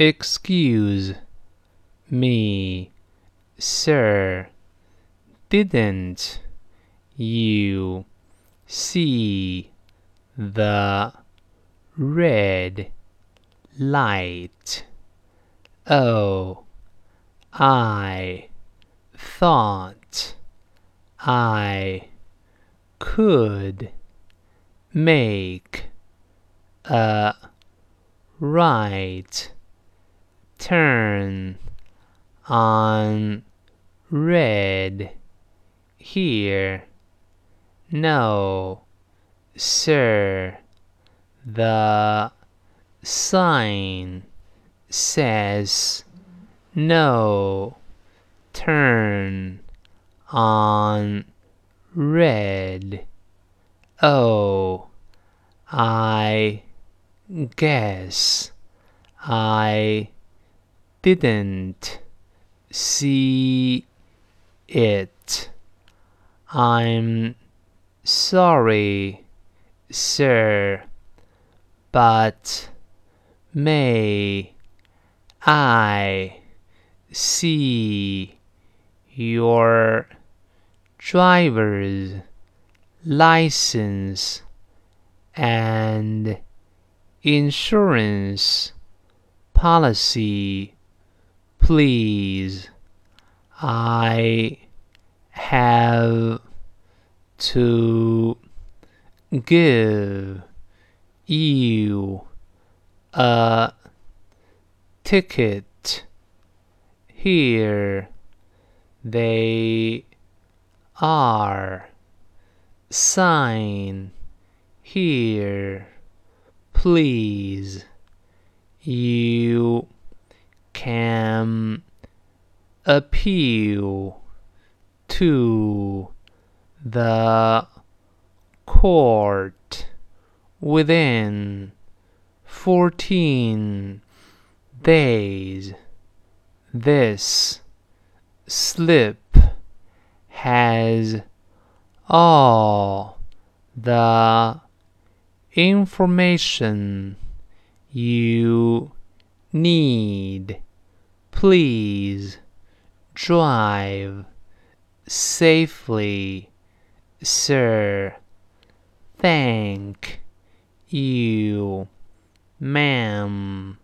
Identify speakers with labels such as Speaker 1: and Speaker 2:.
Speaker 1: Excuse me, sir. Didn't you see the red light? Oh, I thought I could make a right turn on red here. No, sir. The sign says no turn on red. Oh, I guess I didn't see it. I'm sorry, sir, but may I see your driver's license and insurance policy, please. I have to give you a ticket here. They are. Sign here, please. You can appeal to the court within 14 days. This slip has all the information you need. Please drive safely, sir. Thank you, ma'am.